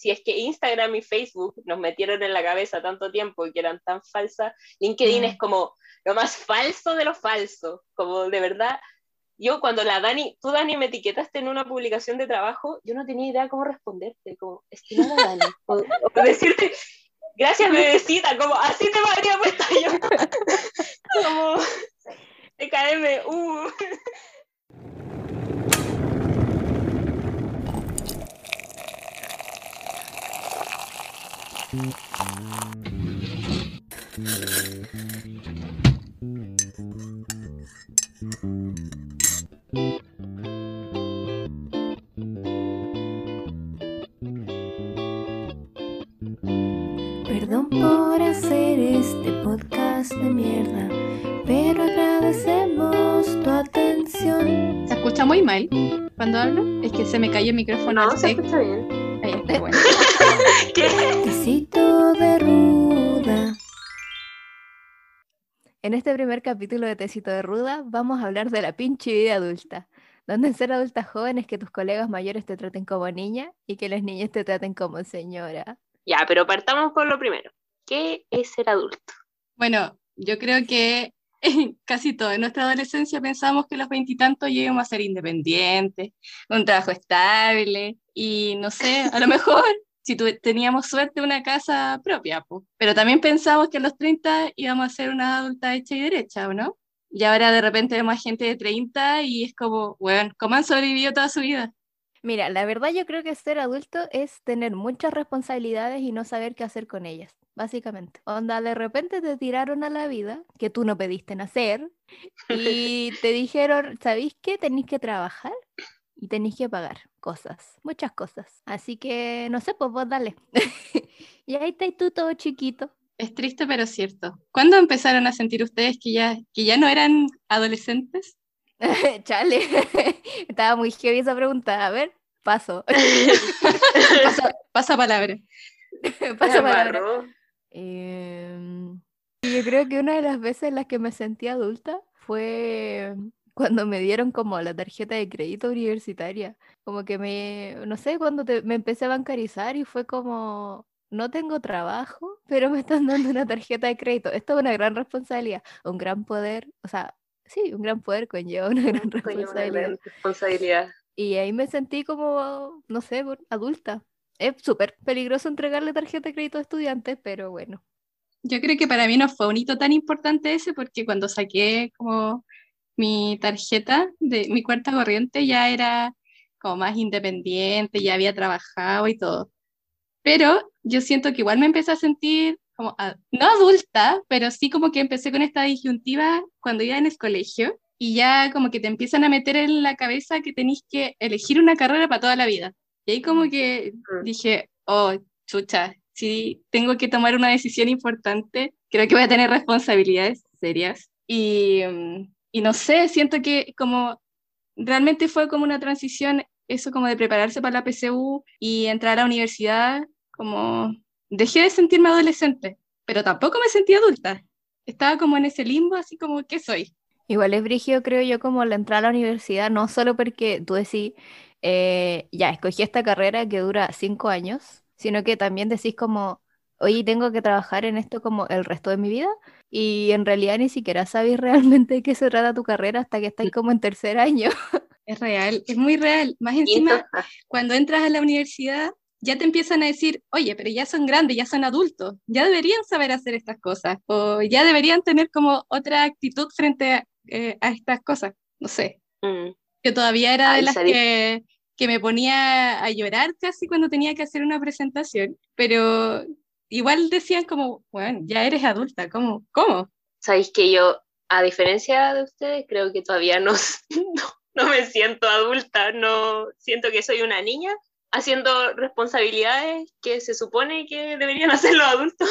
si es que Instagram y Facebook nos metieron en la cabeza tanto tiempo y que eran tan falsas, LinkedIn es como lo más falso de lo falso, como de verdad. Yo cuando la Dani, tú Dani me etiquetaste en una publicación de trabajo, yo no tenía idea cómo responderte, como, estimada Dani, o, decirte, gracias bebecita, como así te habría puesto yo, como, TKM, uh. Perdón por hacer este podcast de mierda, pero agradecemos tu atención. ¿Se escucha muy mal cuando hablo? Es que se me cayó el micrófono. No, se escucha bien. Ahí está, bueno. Tecito de ruda. En este primer capítulo de Tecito de Ruda vamos a hablar de la pinche vida adulta, donde en ser adulta joven es que tus colegas mayores te traten como niña y que las niñas te traten como señora. Ya, pero partamos por lo primero. ¿Qué es ser adulto? Bueno, yo creo que casi todo en nuestra adolescencia pensamos que los veintitantos íbamos a ser independientes, un trabajo estable y no sé, a lo mejor si teníamos suerte una casa propia, pues. pero también pensamos que a los 30 íbamos a ser una adulta hecha y derecha, ¿o no? Y ahora de repente vemos gente de 30 y es como, bueno, ¿cómo han sobrevivido toda su vida? Mira, la verdad yo creo que ser adulto es tener muchas responsabilidades y no saber qué hacer con ellas, básicamente. Onda, de repente te tiraron a la vida que tú no pediste nacer y te dijeron, ¿sabéis qué? Tenéis que trabajar y tenéis que pagar cosas, muchas cosas. Así que, no sé, pues vos dale. y ahí estáis tú todo chiquito. Es triste, pero cierto. ¿Cuándo empezaron a sentir ustedes que ya, que ya no eran adolescentes? Chale, estaba muy heavy esa pregunta. A ver, paso. pasa, pasa, palabra. pasa palabra. Em, yo creo que una de las veces en las que me sentí adulta fue cuando me dieron como la tarjeta de crédito universitaria, como que me, no sé, cuando me empecé a bancarizar y fue como, no tengo trabajo, pero me están dando una tarjeta de crédito. Esto es una gran responsabilidad, un gran poder, o sea, sí, un gran poder conlleva una gran responsabilidad. responsabilidad. Y ahí me sentí como, no sé, adulta. Es súper peligroso entregarle tarjeta de crédito a estudiantes, pero bueno. Yo creo que para mí no fue un hito tan importante ese porque cuando saqué como mi tarjeta de mi cuenta corriente ya era como más independiente, ya había trabajado y todo. Pero yo siento que igual me empecé a sentir como, no adulta, pero sí como que empecé con esta disyuntiva cuando iba en el colegio y ya como que te empiezan a meter en la cabeza que tenéis que elegir una carrera para toda la vida. Y ahí como que mm. dije, oh, chucha, si tengo que tomar una decisión importante, creo que voy a tener responsabilidades serias. Y, mm, y no sé, siento que como realmente fue como una transición, eso como de prepararse para la PCU y entrar a la universidad, como dejé de sentirme adolescente, pero tampoco me sentí adulta. Estaba como en ese limbo, así como, ¿qué soy? Igual es brígido, creo yo, como la entrada a la universidad, no solo porque tú decís, eh, ya, escogí esta carrera que dura cinco años, sino que también decís como, oye, tengo que trabajar en esto como el resto de mi vida y en realidad ni siquiera sabes realmente de qué se trata tu carrera hasta que estás como en tercer año. Es real, es muy real. Más encima, cuando entras a la universidad, ya te empiezan a decir, oye, pero ya son grandes, ya son adultos, ya deberían saber hacer estas cosas, o ya deberían tener como otra actitud frente a, eh, estas cosas. No sé. Mm. Yo todavía era de las que, que me ponía a llorar casi cuando tenía que hacer una presentación, pero igual decían como, bueno, ya eres adulta, ¿cómo? ¿Cómo? Sabéis que yo, a diferencia de ustedes, creo que todavía no, no, me siento adulta, no siento que soy una niña haciendo responsabilidades que se supone que deberían hacer los adultos,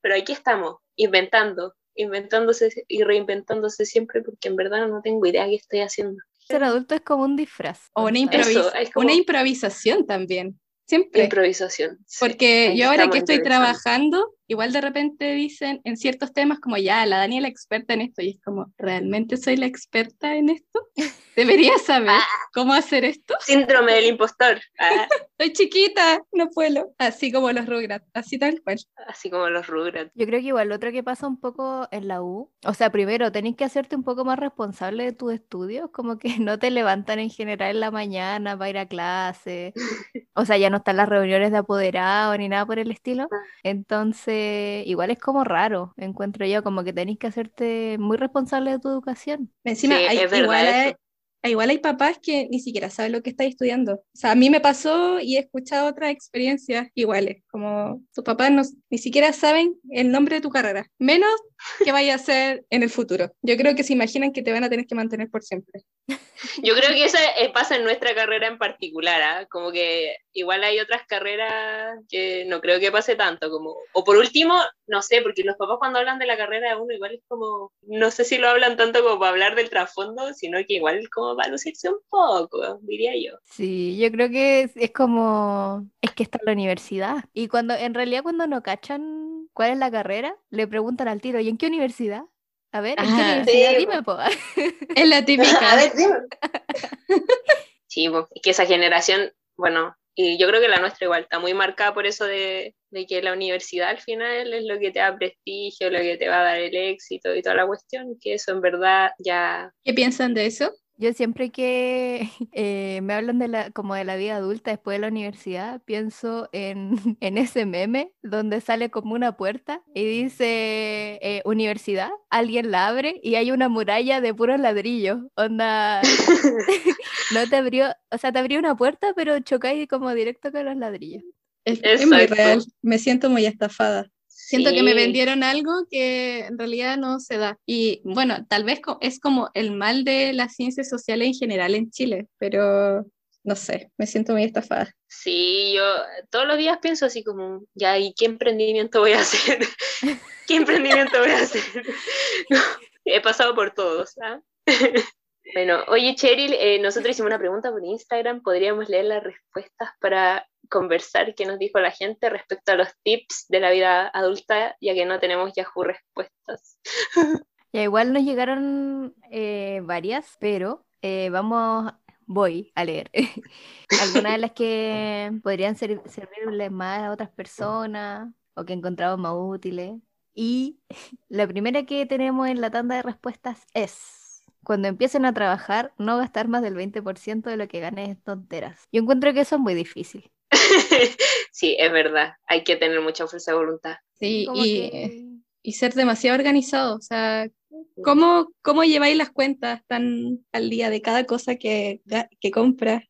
pero aquí estamos, inventando, inventándose y reinventándose siempre porque en verdad no tengo idea qué estoy haciendo. Ser adulto es como un disfraz. O una, una improvisación también. Siempre. Improvisación. Porque yo ahora que estoy trabajando, igual de repente dicen en ciertos temas como ya, la Dani es la experta en esto y es como, ¿realmente soy la experta en esto? Debería saber Ah. cómo hacer esto. Síndrome del impostor. Ah, Soy chiquita, no puedo. Así como los Rugrats, así tal cual. así como los Rugrats. Yo creo que igual lo otro que pasa un poco en la U, o sea, primero tenés que hacerte un poco más responsable de tus estudios, como que no te levantan en general en la mañana para ir a clase, o sea, ya no están las reuniones de apoderado ni nada por el estilo, entonces igual es como raro, encuentro yo, como que tenés que hacerte muy responsable de tu educación. Encima, Sí, hay, es igual, hay, igual hay papás que ni siquiera saben lo que estás estudiando. O sea, a mí me pasó y he escuchado otras experiencias iguales, como tus papás no, ni siquiera saben el nombre de tu carrera, menos que vaya a ser en el futuro. Yo creo que se imaginan que te van a tener que mantener por siempre. Yo creo que eso eh, pasa en nuestra carrera en particular, ¿ah? como que igual hay otras carreras que no creo que pase tanto, como, o por último, no sé, porque los papás cuando hablan de la carrera de uno igual es como, no sé si lo hablan tanto como para hablar del trasfondo, sino que igual como para lucirse un poco, diría yo. Sí, yo creo que es, es como, es que está en la universidad. Y cuando, en realidad cuando no cachan cuál es la carrera, le preguntan al tiro, ¿y en qué universidad? A ver, ¿en qué Ah, universidad? sí, Dime, po. Es la típica. A ver, dime. Sí, pues, es que esa generación, bueno, y yo creo que la nuestra igual está muy marcada por eso de, de que la universidad al final es lo que te da prestigio, lo que te va a dar el éxito y toda la cuestión, que eso en verdad ya... ¿Qué piensan de eso? Yo siempre que eh, me hablan de la, como de la vida adulta después de la universidad, pienso en, en ese meme donde sale como una puerta y dice eh, universidad, alguien la abre y hay una muralla de puros ladrillos. Onda, no te abrió, o sea, te abrió una puerta, pero chocáis como directo con los ladrillos. Es, es muy real. Me siento muy estafada. Siento que me Sí. vendieron algo que en realidad no se da. Y bueno, tal vez es como el mal de las ciencias sociales en general en Chile, pero no sé, me siento muy estafada. Sí, yo todos los días pienso así como, ya, ¿y qué emprendimiento voy a hacer? ¿Qué emprendimiento voy a hacer? He pasado por todos, ¿ah? Bueno, oye Cheryl, eh, nosotros hicimos una pregunta por Instagram, podríamos leer las respuestas para conversar qué nos dijo la gente respecto a los tips de la vida adulta, ya que no tenemos Yahoo respuestas. Ya igual nos llegaron eh, varias, pero eh, vamos, voy a leer algunas de las que podrían ser, servirles más a otras personas o que encontramos más útiles. Y la primera que tenemos en la tanda de respuestas es, cuando empiecen a trabajar, no gastar más del 20% de lo que ganes en tonteras. Yo encuentro que eso es muy difícil. sí, es verdad, hay que tener mucha fuerza de voluntad. Sí, y, que- y ser demasiado organizado. O sea, ¿cómo, cómo lleváis las cuentas tan al día de cada cosa que, que compras?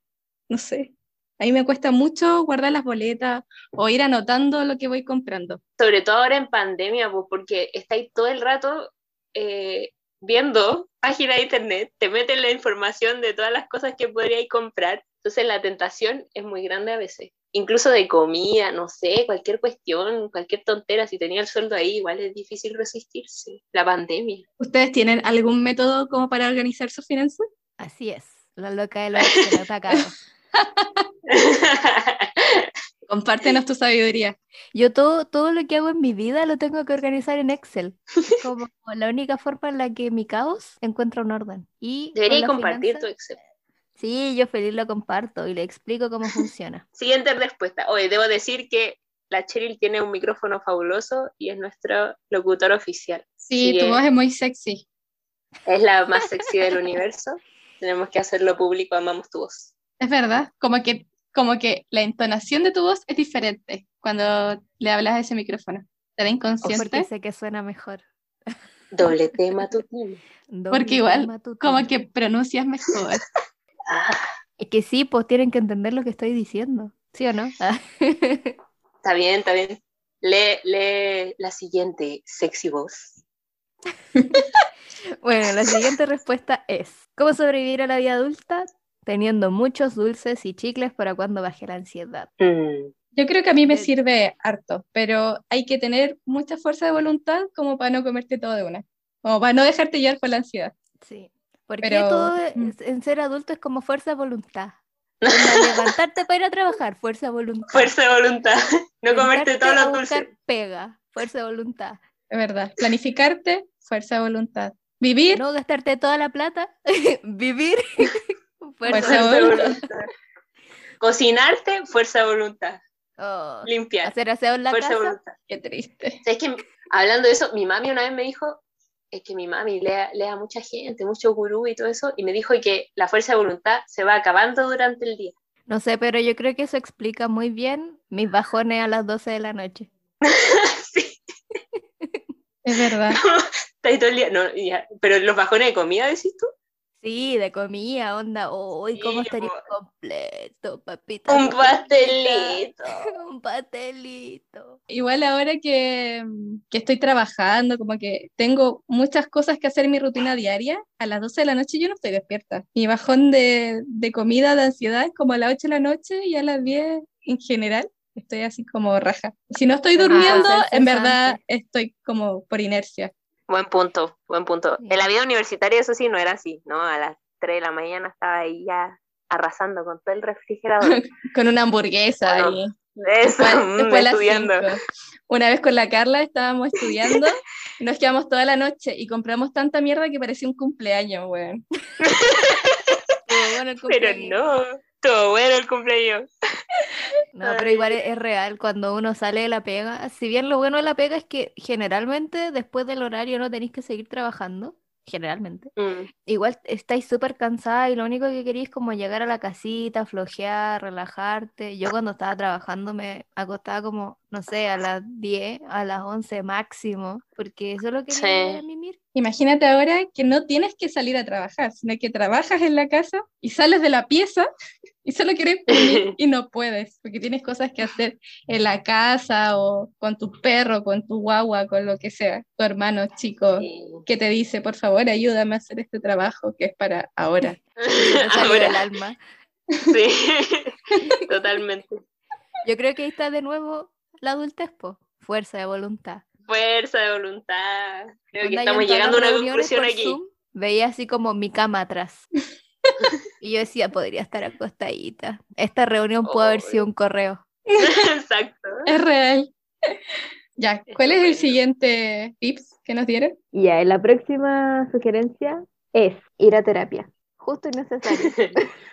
No sé. A mí me cuesta mucho guardar las boletas o ir anotando lo que voy comprando. sobre todo ahora en pandemia, pues, porque estáis todo el rato eh, viendo páginas de internet, te meten la información de todas las cosas que podríais comprar, entonces la tentación es muy grande a veces. Incluso de comida, no sé, cualquier cuestión, cualquier tontera, si tenía el sueldo ahí, igual es difícil resistirse. La pandemia. ¿Ustedes tienen algún método como para organizar sus finanzas? Así es, la loca de los atacados. Compártenos tu sabiduría. Yo todo, todo lo que hago en mi vida lo tengo que organizar en Excel. Como la única forma en la que mi caos encuentra un orden. Y las compartir tu Excel. Sí, yo feliz lo comparto y le explico cómo funciona. Siguiente respuesta. Oye, debo decir que la Cheryl tiene un micrófono fabuloso y es nuestro locutor oficial. Sí, Sí, tu voz es muy sexy. Es la más sexy del universo. Tenemos que hacerlo público, amamos tu voz. Es verdad, como que, como que la entonación de tu voz es diferente cuando le hablas a ese micrófono. ¿Estará inconsciente? Porque sé que suena mejor. Doble tema. Doble Porque igual, como que pronuncias mejor. Ah, Es que sí, pues tienen que entender lo que estoy diciendo. ¿Sí o no? Ah. está bien, está bien. Lee, lee la siguiente sexy voz. Bueno, la siguiente respuesta es, ¿cómo sobrevivir a la vida adulta? Teniendo muchos dulces y chicles para cuando baje la ansiedad. Mm, Yo creo que a mí me Eh, sirve harto, pero hay que tener mucha fuerza de voluntad como para no comerte todo de una. Como para no dejarte llevar por la ansiedad. Sí. Porque Pero, todo mm. es- en ser adulto es como fuerza de voluntad. Levantarte para ir a trabajar, fuerza de voluntad. Fuerza de voluntad. No comerte todos los dulces. Pega, fuerza de voluntad. Es verdad. Planificarte, fuerza de voluntad. Vivir, No gastarte toda la plata, vivir, fuerza Fuerza de de voluntad. Cocinarte, fuerza de voluntad. Oh, Limpiar, hacer aseo en la fuerza de casa. voluntad. qué triste. ¿Sabes que hablando de eso, mi mami una vez me dijo, es que mi mami lea, lea a mucha gente, mucho gurú y todo eso, y me dijo que la fuerza de voluntad se va acabando durante el día. No sé, pero yo creo que eso explica muy bien mis bajones a las 12 de la noche. sí, Es verdad. está ahí todo el día. No, ya, Pero los bajones de comida, decís tú. Sí, de comida, onda. Uy, ¿cómo Sí, estaría po. completo, papita? Un pastelito. Un pastelito. Igual ahora que, que estoy trabajando, como que tengo muchas cosas que hacer en mi rutina diaria, a las 12 de la noche yo no estoy despierta. Mi bajón de, de comida, de ansiedad, es como a las 8 de la noche y a las 10 en general. Estoy así como raja. Si no estoy Ah, durmiendo, en verdad estoy como por inercia. Buen punto, buen punto. En la vida universitaria eso sí no era así, ¿no? A las 3 de la mañana estaba ahí ya arrasando con todo el refrigerador. Con una hamburguesa Bueno, ahí. Eso, Después, mm, después estudiando. Una vez con la Carla estábamos estudiando y nos quedamos toda la noche y compramos tanta mierda que parecía un cumpleaños, weón. Bueno Pero no, todo bueno el cumpleaños. No, pero igual es, es real cuando uno sale de la pega. Si bien lo bueno de la pega es que generalmente después del horario no tenéis que seguir trabajando. Generalmente. Mm, Igual estáis súper cansada y lo único que queréis es como llegar a la casita, flojear, relajarte. Yo cuando estaba trabajando me acostaba como, no sé, a las 10, a las 11 máximo, porque solo quería Sí. llegar a mimir. Imagínate ahora que no tienes que salir a trabajar, sino que trabajas en la casa y sales de la pieza y solo quieres dormir y no puedes, porque tienes cosas que hacer en la casa o con tu perro, con tu guagua, con lo que sea, tu hermano chico sí. que te dice, por favor, ayúdame a hacer este trabajo que es para ahora. Ahora, alma. sí, totalmente. Yo creo que ahí está de nuevo la adultez, po. Fuerza de voluntad. Fuerza de voluntad. Creo que estamos llegando a una conclusión por aquí. Zoom veía así como mi cama atrás. Y yo decía, podría estar acostadita. Esta reunión pudo haber sido un correo. Exacto. Es real. Ya, ¿cuál es el siguiente tips que nos dieron? Ya, la próxima sugerencia es ir a terapia. Justo y necesario.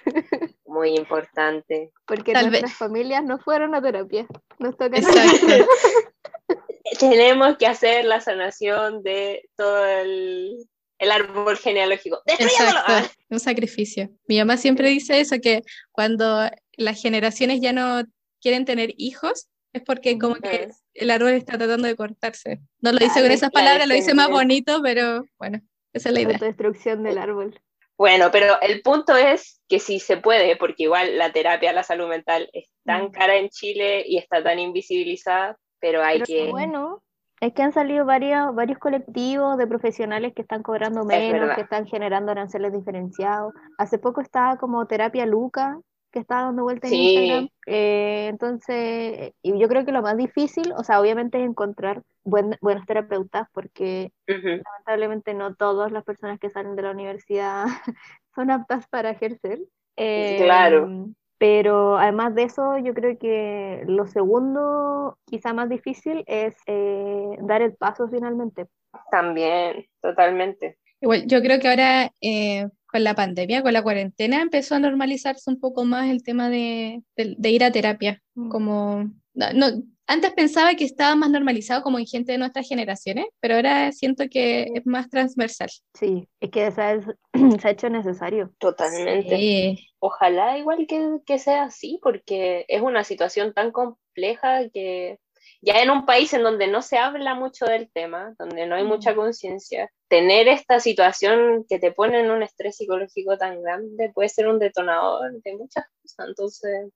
Muy importante. Porque Tal nuestras vez. familias no fueron a terapia. Nos toca. Tenemos que hacer la sanación de todo el, el árbol genealógico. Exacto, un sacrificio. Mi mamá siempre dice eso, que cuando las generaciones ya no quieren tener hijos, es porque como que el árbol está tratando de cortarse. No lo dice Ah, con la esas palabras, lo dice más bonito, pero bueno, esa es la idea. Autodestrucción del árbol. Bueno, pero el punto es que si se puede, porque igual la terapia, la salud mental es tan cara en Chile y está tan invisibilizada, pero hay Pero que... bueno es que han salido varios, varios colectivos de profesionales que están cobrando menos, que están generando aranceles diferenciados. Hace poco estaba como Terapia Luca, que estaba dando vuelta en Sí. Instagram. Eh, entonces, y yo creo que lo más difícil, o sea, obviamente es encontrar buen- buenos terapeutas, porque lamentablemente no todas las personas que salen de la universidad son aptas para ejercer. Eh, Claro. Pero además de eso, yo creo que lo segundo, quizá más difícil, es eh, dar el paso finalmente. También, totalmente. Igual, yo creo que ahora eh, con la pandemia, con la cuarentena, empezó a normalizarse un poco más el tema de, de- de ir a terapia. Mm. Como, no, no, antes pensaba que estaba más normalizado como en gente de nuestras generaciones, pero ahora siento que es más transversal. Sí, es que se ha, se ha hecho necesario. Totalmente. Sí. Ojalá igual que, que sea así, porque es una situación tan compleja que ya en un país en donde no se habla mucho del tema, donde no hay mucha conciencia, tener esta situación que te pone en un estrés psicológico tan grande puede ser un detonador de muchas cosas. Entonces.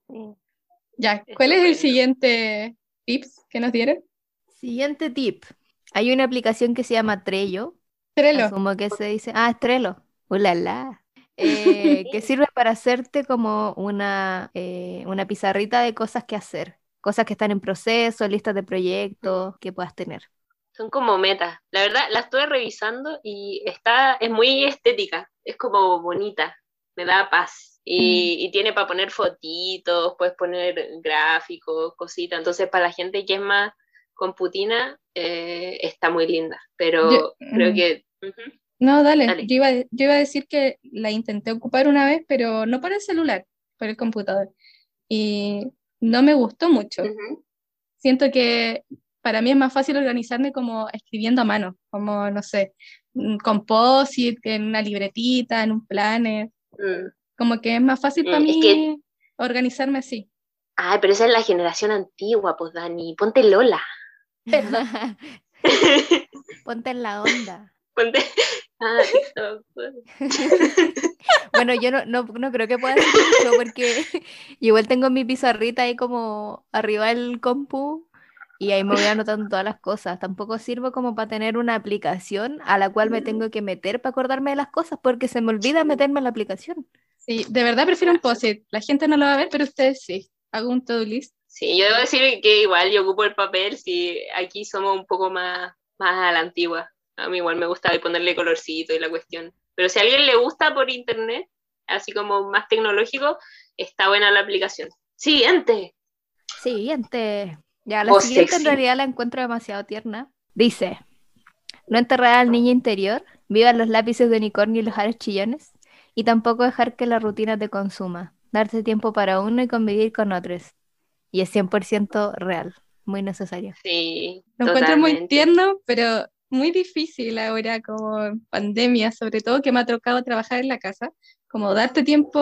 Ya, ¿cuál es el siguiente tips que nos dieron? Siguiente tip. Hay una aplicación que se llama Trello. Trello. Asumo que se dice. Ah, es Trello. ¡Ulala! Eh, que sirve para hacerte como una, eh, una pizarrita de cosas que hacer. Cosas que están en proceso, listas de proyectos que puedas tener. son como metas. La verdad, la estuve revisando y está, es muy estética, es como bonita, me da paz. Y, y tiene para poner fotitos, puedes poner gráficos, cositas. Entonces, para la gente que es más computina eh, está muy linda, pero Yo- creo mm. que... ujú. No, dale. Dale. Yo, iba, yo iba a decir que la intenté ocupar una vez, pero no por el celular, por el computador. Y no me gustó mucho. Siento que para mí es más fácil organizarme como escribiendo a mano, como, no sé, un composite, en una libretita, en un planner. Mm. Como que es más fácil para Mm, es mí que- organizarme así. Ay, pero esa es la generación antigua, pues Dani, ponte Lola. Ponte en la onda. Ponte... Ah, TikTok, pues. Bueno, yo no, no, no creo que pueda hacer mucho porque igual tengo mi pizarrita ahí como arriba del compu y ahí me voy anotando todas las cosas. Tampoco sirvo como para tener una aplicación a la cual me tengo que meter para acordarme de las cosas porque se me olvida meterme en la aplicación. Sí, de verdad prefiero un post-it. La gente no lo va a ver, pero ustedes sí. Hago un to-do list. Sí, yo debo decir que igual yo ocupo el papel, si aquí somos un poco más, más a la antigua. A mí igual me gusta ponerle colorcito y la cuestión. Pero si a alguien le gusta por internet, así como más tecnológico, está buena la aplicación. Siguiente. Siguiente. Ya, la Voz siguiente en realidad la encuentro demasiado tierna. Dice, no enterrar al niño interior, vivan los lápices de unicornio y los aros chillones, y tampoco dejar que la rutina te consuma, darse tiempo para uno y convivir con otros. Y es 100% real, muy necesario. Sí, Lo encuentro muy tierno, pero muy difícil ahora, como pandemia, sobre todo que me ha tocado trabajar en la casa, como darte tiempo,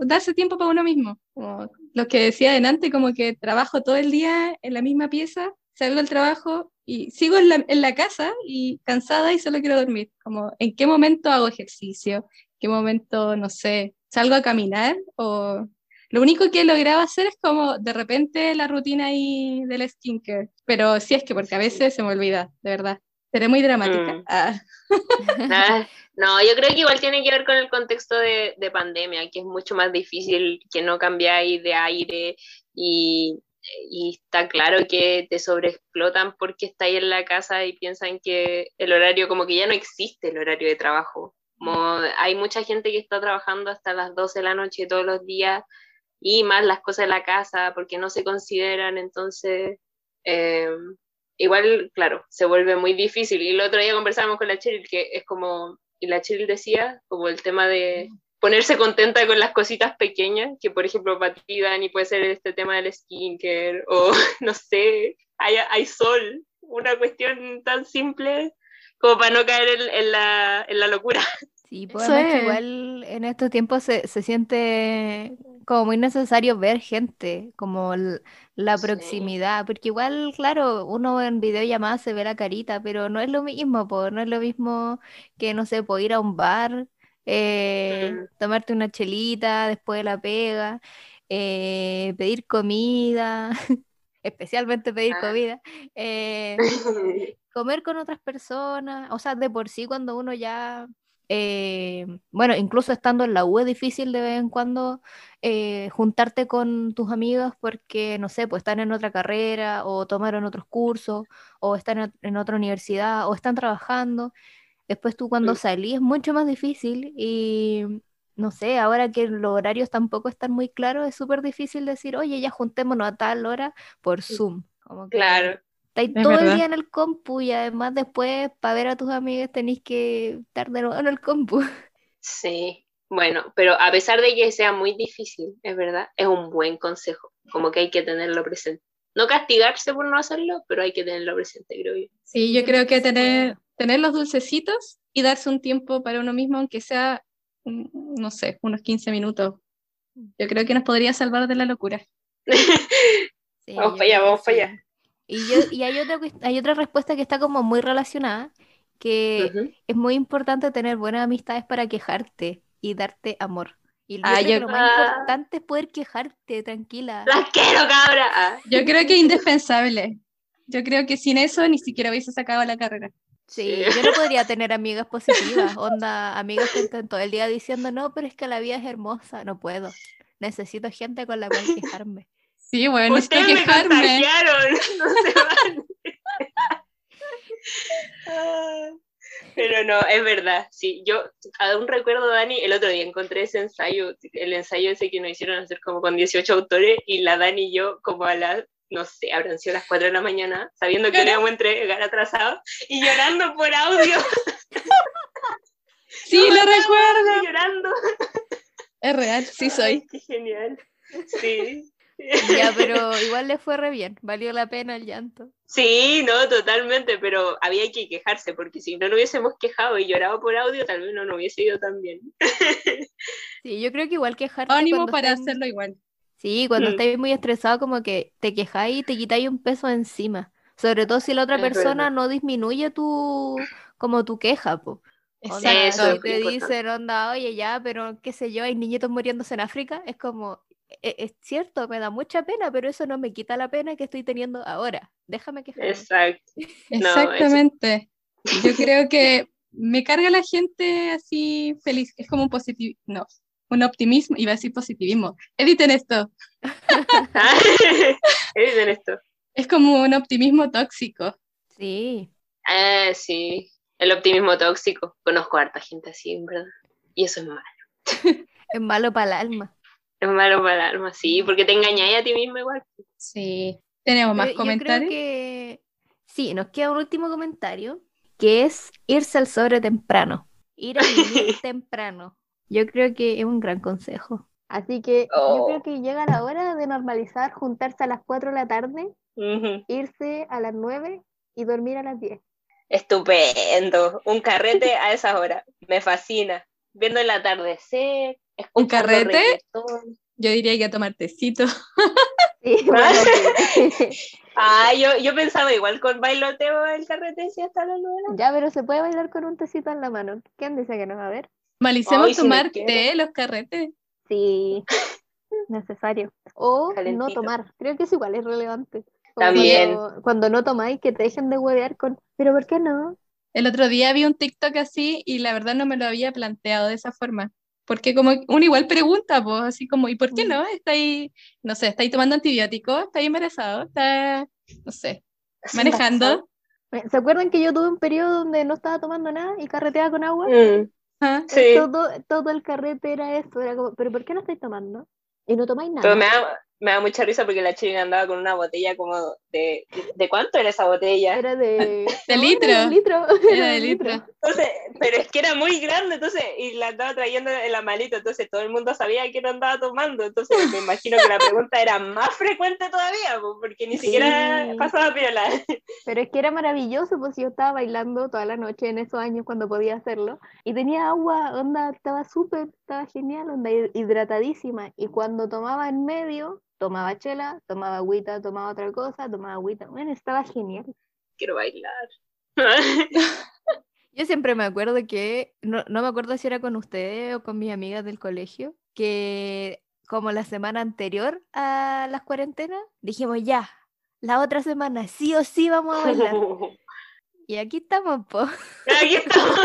darse tiempo para uno mismo. Como lo que decía delante, como que trabajo todo el día en la misma pieza, salgo del trabajo y sigo en la, en la casa y cansada y solo quiero dormir. Como en qué momento hago ejercicio, qué momento, no sé, salgo a caminar o... Lo único que lograba hacer es como de repente la rutina ahí del skincare, pero sí es que porque a veces se me olvida, de verdad. Seré muy dramática. Mm. Ah, Ah, No, yo creo que igual tiene que ver con el contexto de, de pandemia, que es mucho más difícil que no cambiáis de aire y, y está claro que te sobreexplotan porque estáis en la casa y piensan que el horario, como que ya no existe el horario de trabajo. Como hay mucha gente que está trabajando hasta las 12 de la noche todos los días y más las cosas de la casa porque no se consideran, entonces... eh, igual, claro, se vuelve muy difícil. Y el otro día conversábamos con la Cheryl, que es como, y la Cheryl decía, como el tema de ponerse contenta con las cositas pequeñas, que por ejemplo para ti, Dani, puede ser este tema del skincare, o no sé, hay, hay sol, una cuestión tan simple como para no caer en, en la, en la locura. Sí, pues Eso además que es. igual en estos tiempos se, se siente como muy necesario ver gente, como la Sí. proximidad, porque igual, claro, uno en videollamada se ve la carita, pero no es lo mismo, pues, no es lo mismo que, no sé, pues, ir a un bar, eh, Mm. tomarte una chelita después de la pega, eh, pedir comida, especialmente pedir Ah. comida, eh, comer con otras personas, o sea, de por sí cuando uno ya, eh, bueno, incluso estando en la U es difícil de vez en cuando eh, juntarte con tus amigos porque, no sé, pues están en otra carrera o tomaron otros cursos o están en, en otra universidad o están trabajando. Después tú cuando Mm. salís es mucho más difícil y... No sé, ahora que los horarios tampoco están muy claros, es súper difícil decir, oye, ya juntémonos a tal hora por Zoom. Como que claro. Estáis Es todo el día en el compu y además después para ver a tus amigas tenéis que estar de nuevo en el compu. Sí, bueno, pero a pesar de que sea muy difícil, es verdad, es un buen consejo, como que hay que tenerlo presente. No castigarse por no hacerlo, pero hay que tenerlo presente, creo yo. sí, yo creo que tener, tener los dulcecitos y darse un tiempo para uno mismo, aunque sea, mm, no sé, unos 15 minutos. Yo creo que nos podría salvar de la locura. Sí, Vamos para allá, vamos para allá. Y, yo, y hay otra, hay otra respuesta que está como muy relacionada, que Ujú. es muy importante tener buenas amistades para quejarte y darte amor. Y Ah, yo- lo más Ah. importante es poder quejarte, tranquila. ¡Las quiero, cabra! Ah, Yo creo que es indispensable. Yo creo que sin eso ni siquiera hubiese sacado la carrera. Sí, Sí. yo no podría tener amigas positivas, onda, amigas que estén todo el día diciendo, no, pero es que la vida es hermosa, no puedo. Necesito gente con la cual quejarme. Sí, bueno, Ustedes me quejarme. contagiaron, no se van. Ah, Pero no, es verdad, sí, yo aún recuerdo, Dani, el otro día encontré ese ensayo, el ensayo ese que nos hicieron hacer como con 18 autores, y la Dani y yo, como a las no sé, habrán sido las 4 de la mañana, sabiendo que íbamos a entregar atrasado y llorando por audio. Sí, lo recuerdo. Llorando. Es real, sí Ay, soy. qué genial. Sí. Ya, pero igual le fue re bien. Valió la pena el llanto. Sí, no, totalmente, pero había que quejarse, porque si no nos hubiésemos quejado y llorado por audio, tal vez no nos hubiese ido tan bien. Sí, yo creo que igual quejarte Ánimo cuando para estáis- hacerlo igual. Sí, cuando Mm. estáis muy estresado, como que te quejáis y te quitáis un peso encima. Sobre todo si la otra Es persona verdad. no disminuye tu, como tu queja, po. Onda, Eso si es te dicen, onda, oye, ya, pero qué sé yo, hay niñitos muriéndose en África, es como, "E- es, cierto, me da mucha pena, pero eso no me quita la pena que estoy teniendo ahora. Déjame quejarme. Exacto. No, Exactamente. Yo creo que me carga la gente así feliz. Es como un positivo, no, un optimismo. Iba a decir positivismo. Editen esto. Editen esto. Es como un optimismo tóxico. Sí, Ah, sí. El optimismo tóxico. Conozco a harta gente así, en verdad. Y eso es malo. es malo para el alma. Es malo para el alma, sí, porque te engañáis a ti mismo igual. Sí. ¿Tenemos más Pero yo creo comentarios? que sí, nos queda un último comentario, que es irse al sobre temprano. Ir a vivir temprano. Yo creo que es un gran consejo. Así que yo Oh. creo que llega la hora de normalizar juntarse a las 4 de la tarde, irse a las 9 y dormir a las 10. Estupendo. Un carrete a esas horas. Me fascina. Viendo el atardecer. ¿Un carrete? reggaetón. Yo diría que a tomar tecito. Sí, bueno, sí. Ah, yo, yo pensaba igual con bailoteo el carrete sí hasta las nueve. ya, pero se puede bailar con un tecito en la mano. ¿Quién dice que no va a ver? Malicemos si tomar té, los carretes. Sí, necesario. O no tomar. Creo que es igual, es relevante. Como También. Cuando, cuando no tomáis, que te dejen de huevear con, pero ¿por qué no? El otro día vi un TikTok así y la verdad no me lo había planteado de esa forma. Porque como uno igual pregunta, pues, así como, ¿y por qué Mm. no? ¿Está ahí, no sé, está ahí tomando antibióticos? ¿Está ahí embarazado? ¿Está, no sé, manejando? ¿Se acuerdan que yo tuve un periodo donde no estaba tomando nada y carreteaba con agua? Mm, Ajá. sí. Todo, todo el carrete era eso, era como, ¿pero por qué no estáis tomando? Y no tomáis nada. Pero me da, mucha risa porque la chilena andaba con una botella como de... ¿De cuánto era esa botella? Era de... De litro. Era de litro. Era de litro. Entonces, pero es que era muy grande, entonces, y la andaba trayendo en la malita, entonces todo el mundo sabía que no andaba tomando, entonces me imagino que la pregunta era más frecuente todavía, po, porque ni Sí. siquiera pasaba piola. Pero es que era maravilloso, pues yo estaba bailando toda la noche en esos años cuando podía hacerlo. Y tenía agua, onda, estaba súper, estaba genial, onda, hid- hidratadísima. Y cuando tomaba en medio, tomaba chela, tomaba agüita, tomaba otra cosa, tomaba agüita. Bueno, estaba genial. Quiero bailar. Yo siempre me acuerdo que, no, no me acuerdo si era con ustedes o con mis amigas del colegio, que como la semana anterior a las cuarentenas, dijimos ya, la otra semana sí o sí vamos a bailar. Y aquí estamos, po. Aquí estamos.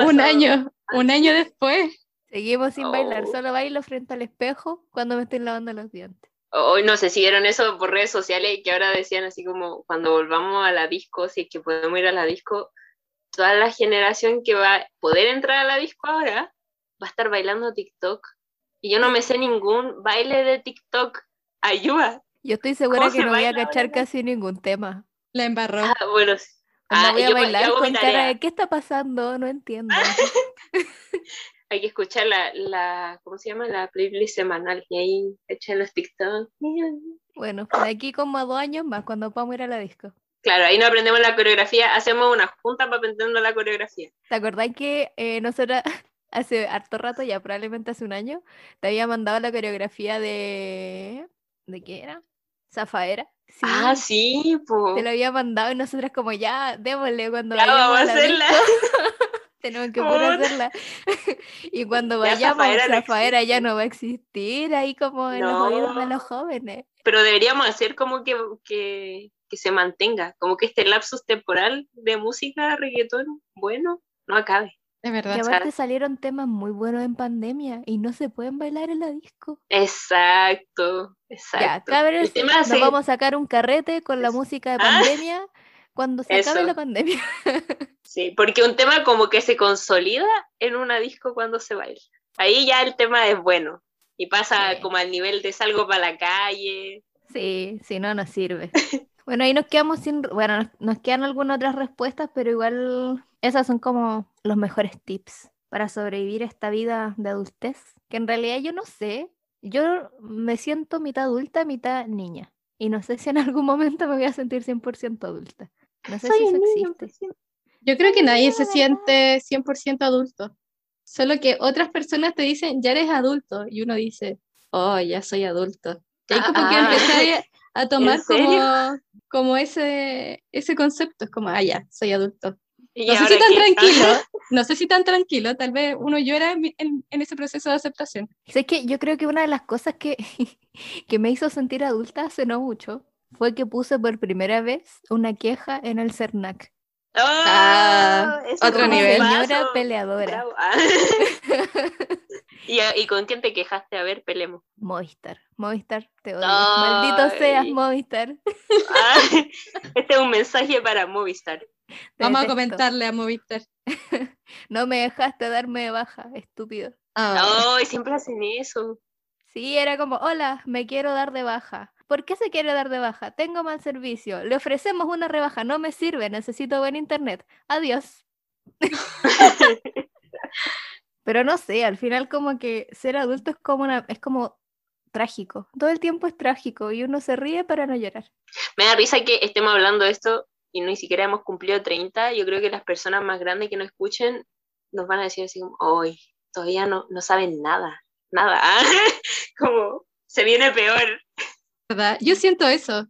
Un año, un año después. Seguimos sin bailar, Oh. solo bailo frente al espejo cuando me estoy lavando los dientes. Hoy no sé si vieron eso por redes sociales que ahora decían así como cuando volvamos a la disco, si es que podemos ir a la disco, toda la generación que va a poder entrar a la disco ahora va a estar bailando TikTok. Y yo no me sé ningún baile de TikTok. Ayuda. Yo estoy segura ¿Cómo que se no voy a cachar ahora? casi ningún tema. La embarró. Ah, bueno, sí. Ah, voy a yo- yo bailar mi con cara de ¿qué está pasando? No entiendo. hay que escuchar la, la, ¿cómo se llama? La playlist semanal. Y ahí echan los TikTok. Bueno, de aquí como a dos años más, cuando podamos ir a la disco. Claro, ahí no aprendemos la coreografía, hacemos una junta para aprender la coreografía. ¿Te acordás que eh, nosotras hace harto rato, ya probablemente hace un año, te había mandado la coreografía de... ¿De qué era? Zafaera. Sí, Ah, sí, pues. te lo había mandado y nosotras como ya, démosle cuando Ya vamos a la hacerla. tenemos que puro Puta. hacerla. y cuando Ya vayamos, Zafaera no Zafaera ya existe. no va a existir ahí como en los oídos de los jóvenes. Pero deberíamos hacer como que, que, que se mantenga, como que este lapsus temporal de música, reggaetón, bueno, no acabe. Es verdad. Que sea- aparte salieron temas muy buenos en pandemia y no se pueden bailar en la disco. Exacto, Ya, exacto. El tema nos se- vamos a sacar un carrete con la música de Ah. cuando se acabe Eso. la pandemia. Sí, porque un tema como que se consolida en una disco cuando se baila. Ahí ya el tema es bueno y pasa Sí. como al nivel de salgo para la calle, Sí, sí, no nos sirve. Bueno, ahí nos quedamos sin, bueno, nos, nos quedan algunas otras respuestas, pero igual esas son como los mejores tips para sobrevivir a esta vida de adultez, que en realidad yo no sé, yo me siento mitad adulta, mitad niña, y no sé si en algún momento me voy a sentir 100% adulta. No sé si eso existe. Yo creo que nadie se siente 100% adulto. Solo que otras personas te dicen, ya eres adulto. Y uno dice, oh, ya soy adulto. Y ahí como que Ah. empecé a, a tomar como, como ese, ese concepto. Es como, ah, ya, soy adulto. ¿Y No sé si tan tranquilo, no sé si tan tranquilo. Tal vez uno llora en, en- en ese proceso de aceptación. Sé que yo creo que una de las cosas que, que me hizo sentir adulta hace no mucho fue que puse por primera vez una queja en el CERNAC. Ah, eso otro nivel. Señora peleadora. Ah. ¿Y, ¿Y con quién te quejaste? A ver, pelemos. Movistar, Movistar, te odio. Maldito seas. Movistar. Ah, este es un mensaje para Movistar. Te Vamos a comentarle a Movistar. No me dejaste darme de baja, estúpido. Ah, Ay, siempre hacen eso. Sí, era como, hola, me quiero dar de baja. ¿Por qué se quiere dar de baja? Tengo mal servicio. Le ofrecemos una rebaja. No me sirve. Necesito buen internet. Adiós. Pero no sé, al final como que ser adulto es como una, es como trágico. Todo el tiempo es trágico y uno se ríe para no llorar. Me da risa que estemos hablando de esto y ni siquiera hemos cumplido 30. Yo creo que las personas más grandes que nos escuchen nos van a decir así como, hoy todavía no, no saben nada, nada. como, se viene peor. ¿Verdad? Yo siento eso.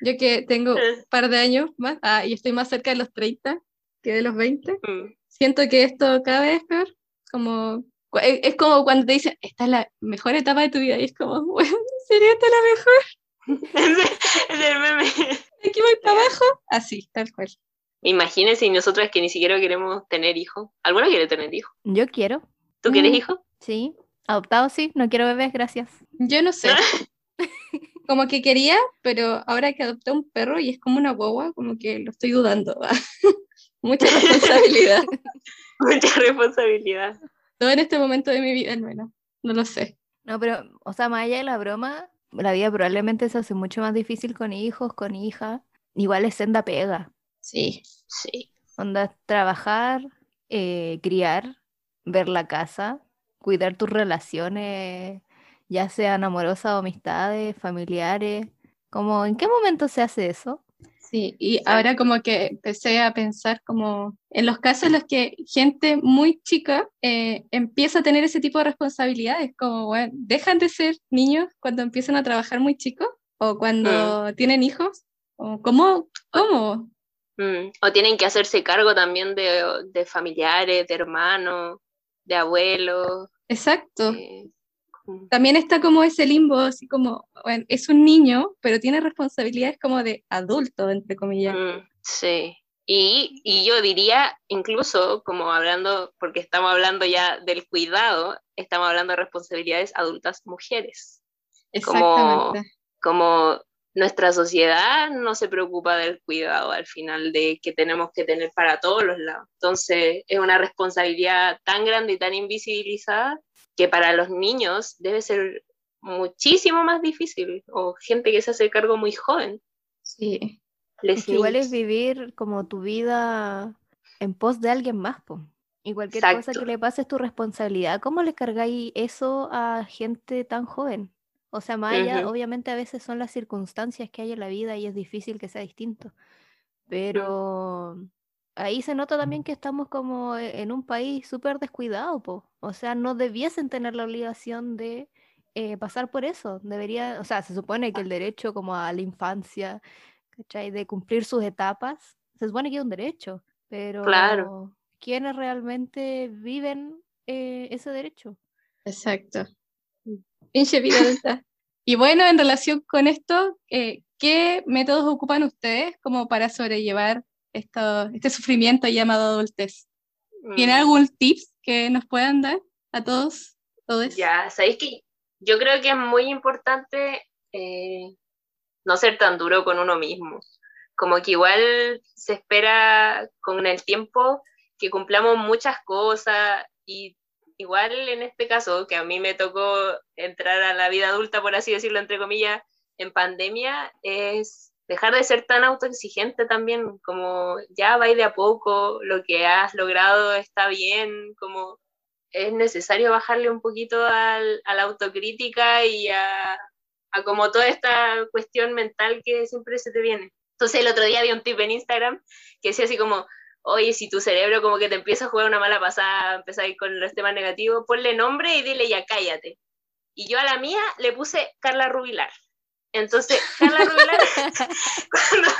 Yo que tengo un par de años más ah, y estoy más cerca de los 30 que de los 20. Mm. Siento que esto cada vez es peor. Como, cu- es es como cuando te dicen, esta es la mejor etapa de tu vida. Y es como, bueno, ¿en serio esta es la mejor? El meme. Aquí voy para abajo. Así, tal cual. Imagínense y nosotras que ni siquiera queremos tener hijos. ¿Alguno quiere tener hijos? Yo quiero, ¿Tú quieres Mm. hijos? sí. Adoptado sí, no quiero bebés, gracias. Yo no sé. Como que quería, pero ahora que adopté un perro y es como una guagua, como que lo estoy dudando. Mucha responsabilidad. Mucha responsabilidad. Todo en este momento de mi vida, al menos. No lo sé. No, pero, o sea, más allá de la broma, la vida probablemente se hace mucho más difícil con hijos, con hijas. Igual es senda pega. Sí. Sí. Onda, trabajar, eh, criar, ver la casa, cuidar tus relaciones, ya sean amorosas o amistades, familiares. Como, ¿en qué momento se hace eso? Sí, y ahora como que empecé a pensar como en los casos en los que gente muy chica eh, empieza a tener ese tipo de responsabilidades, como, bueno, dejan de ser niños cuando empiezan a trabajar muy chicos o cuando tienen hijos, o ¿cómo? ¿Cómo? Mm, O tienen que hacerse cargo también de, de familiares, de hermanos, de abuelos. Exacto. eh, mm. También está como ese limbo, así como, bueno, es un niño, pero tiene responsabilidades como de adulto, entre comillas. Mm, sí. Y, y yo diría, incluso como hablando, porque estamos hablando ya del cuidado, estamos hablando de responsabilidades adultas mujeres. Exactamente. Como nuestra sociedad no se preocupa del cuidado al final de que tenemos que tener para todos los lados. Entonces es una responsabilidad tan grande y tan invisibilizada que para los niños debe ser muchísimo más difícil o gente que se hace cargo muy joven. Sí. Les Es que igual es vivir como tu vida en pos de alguien más, po. Y cualquier cosa que le pase es tu responsabilidad. ¿Cómo le cargáis eso a gente tan joven? O sea, más allá, obviamente a veces son las circunstancias que hay en la vida y es difícil que sea distinto. Pero ahí se nota también que estamos como e- en un país súper descuidado, po. O sea, no debiesen tener la obligación de eh, pasar por eso. Debería, o sea, se supone que el derecho como a la infancia, ¿cachai? De cumplir sus etapas, se supone que es un derecho, pero Claro. ¿quiénes realmente viven eh, ese derecho? Exacto. Pinche vida adulta. Y bueno, en relación con esto, eh, ¿qué métodos ocupan ustedes como para sobrellevar esto, este sufrimiento llamado adultez? ¿Tienen Mm. algún tips que nos puedan dar a todos? todos? Ya, sabéis que yo creo que es muy importante eh, no ser tan duro con uno mismo. Como que igual se espera con el tiempo que cumplamos muchas cosas y igual en este caso, que a mí me tocó entrar a la vida adulta, por así decirlo, entre comillas, en pandemia es dejar de ser tan autoexigente también, como ya va de a poco, lo que has logrado está bien, como es necesario bajarle un poquito al, a la autocrítica y a, a como toda esta cuestión mental que siempre se te viene. Entonces el otro día vi un tip en Instagram que decía así como, oye, si tu cerebro como que te empieza a jugar una mala pasada, ir con los temas negativos, ponle nombre y dile ya cállate. Y yo a la mía le puse Carla Rubilar. Entonces, Carla Rubilar, cuando,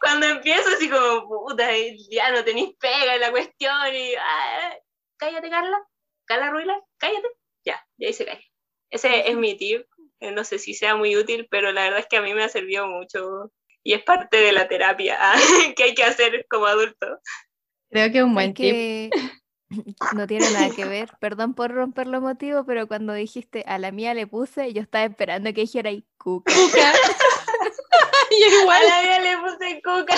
cuando empiezo así como, puta, ya no tenéis pega en la cuestión, y, ah, cállate Carla, Carla Rubilar, cállate, ya, ya se cae. Ese es mi tip, eh, no sé si sea muy útil, pero la verdad es que a mí me ha servido mucho y es parte de la terapia que hay que hacer como adulto. Creo que es un buen tip. No tiene nada que ver, perdón por romper los motivos, pero cuando dijiste a la mía le puse, yo estaba esperando que dijera y cuca. igual. A la mía le puse cuca.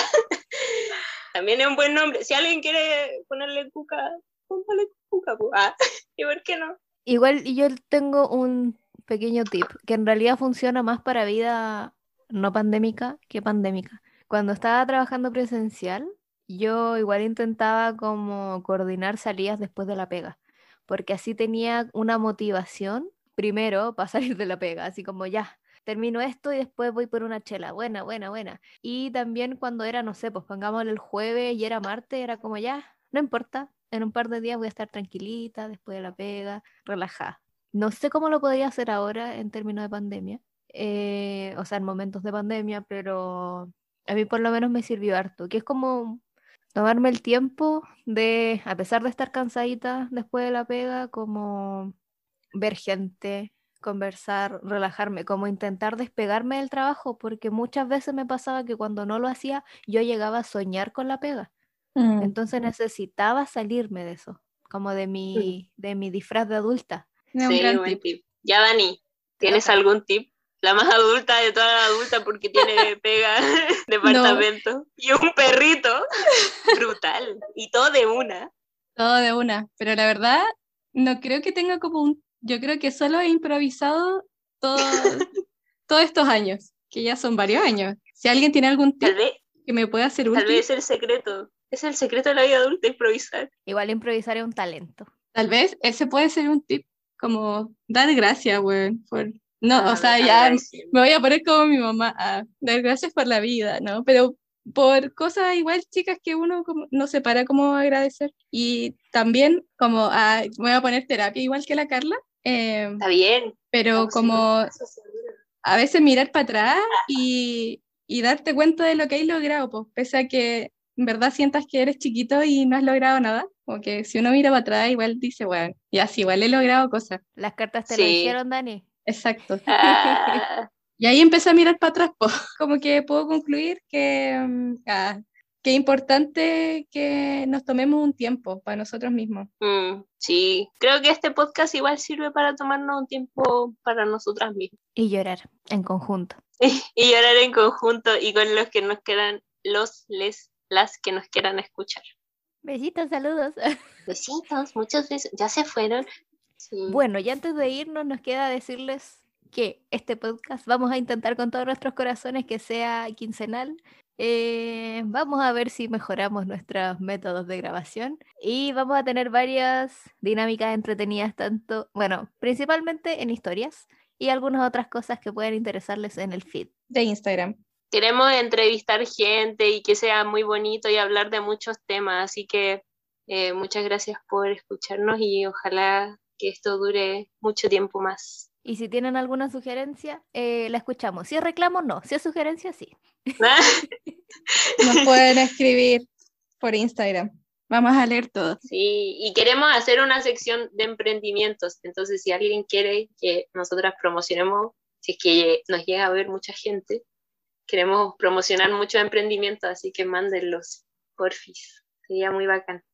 También es un buen nombre. Si alguien quiere ponerle cuca, póngale cuca. Ah, ¿Y por qué no? Igual yo tengo un pequeño tip que en realidad funciona más para vida no pandémica que pandémica. Cuando estaba trabajando presencial, yo igual intentaba como coordinar salidas después de la pega, porque así tenía una motivación primero para salir de la pega, así como ya, termino esto y después voy por una chela, buena, buena, buena. Y también cuando era, no sé, pues pongámosle el jueves y era martes, era como ya, no importa, en un par de días voy a estar tranquilita después de la pega, relajada. No sé cómo lo podría hacer ahora en términos de pandemia, eh, o sea, en momentos de pandemia, pero a mí por lo menos me sirvió harto, que es como tomarme el tiempo de, a pesar de estar cansadita después de la pega, como ver gente, conversar, relajarme, como intentar despegarme del trabajo, porque muchas veces me pasaba que cuando no lo hacía, yo llegaba a soñar con la pega. Mm. Entonces necesitaba salirme de eso, como de mi, de mi disfraz de adulta. Sí, buen tip. Ya, Dani, ¿tienes algún tip la más adulta de toda la adulta porque tiene pega departamento y un perrito brutal y todo de una. Todo de una, pero la verdad no creo que tenga como un, yo creo que solo he improvisado todo, todos estos años, que ya son varios años. Si alguien tiene algún tip que me pueda hacer útil. Tal vez es el secreto, es el secreto de la vida adulta improvisar. Igual improvisar es un talento. Tal vez ese puede ser un tip como dar gracias, güey, por no, o sea, ya me voy a poner como mi mamá a dar gracias por la vida, ¿no? Pero por cosas igual chicas que uno como, no se para cómo agradecer. Y también como a, me voy a poner terapia igual que la Carla. Em, Está bien. Pero como a veces mirar para atrás y, y, darte cuenta de lo que hay logrado, pues pese a que en verdad sientas que eres chiquito y no has logrado nada. Como que si uno mira para atrás igual dice, bueno, ya sí, igual he logrado cosas. Las cartas te lo dijeron, Dani. Exacto. Ah. y ahí empecé a mirar para atrás, como que puedo concluir que, mm, ah, que es importante que nos tomemos un tiempo para nosotros mismos. Mm, sí, creo que este podcast igual sirve para tomarnos un tiempo para nosotras mismas. Y llorar en conjunto. y llorar en conjunto y con los que nos quedan, los, les, las que nos quieran escuchar. Besitos, saludos. Besitos, muchos besos. Ya se fueron. Bueno, y antes de irnos, nos queda decirles que este podcast vamos a intentar con todos nuestros corazones que sea quincenal. Eh, vamos a ver si mejoramos nuestros métodos de grabación y vamos a tener varias dinámicas entretenidas, tanto, bueno, principalmente en historias y algunas otras cosas que pueden interesarles en el feed de Instagram. Queremos entrevistar gente y que sea muy bonito y hablar de muchos temas, así que eh, muchas gracias por escucharnos y ojalá que esto dure mucho tiempo más. Y si tienen alguna sugerencia, eh, la escuchamos. Si es reclamo, no. Si es sugerencia, sí. Nos pueden escribir por Instagram. Vamos a leer todo. Sí, y queremos hacer una sección de emprendimientos. Entonces, si alguien quiere que nosotras promocionemos, si es que nos llega a ver mucha gente, queremos promocionar muchos emprendimientos, así que mándenlos, porfis. Sería muy bacán.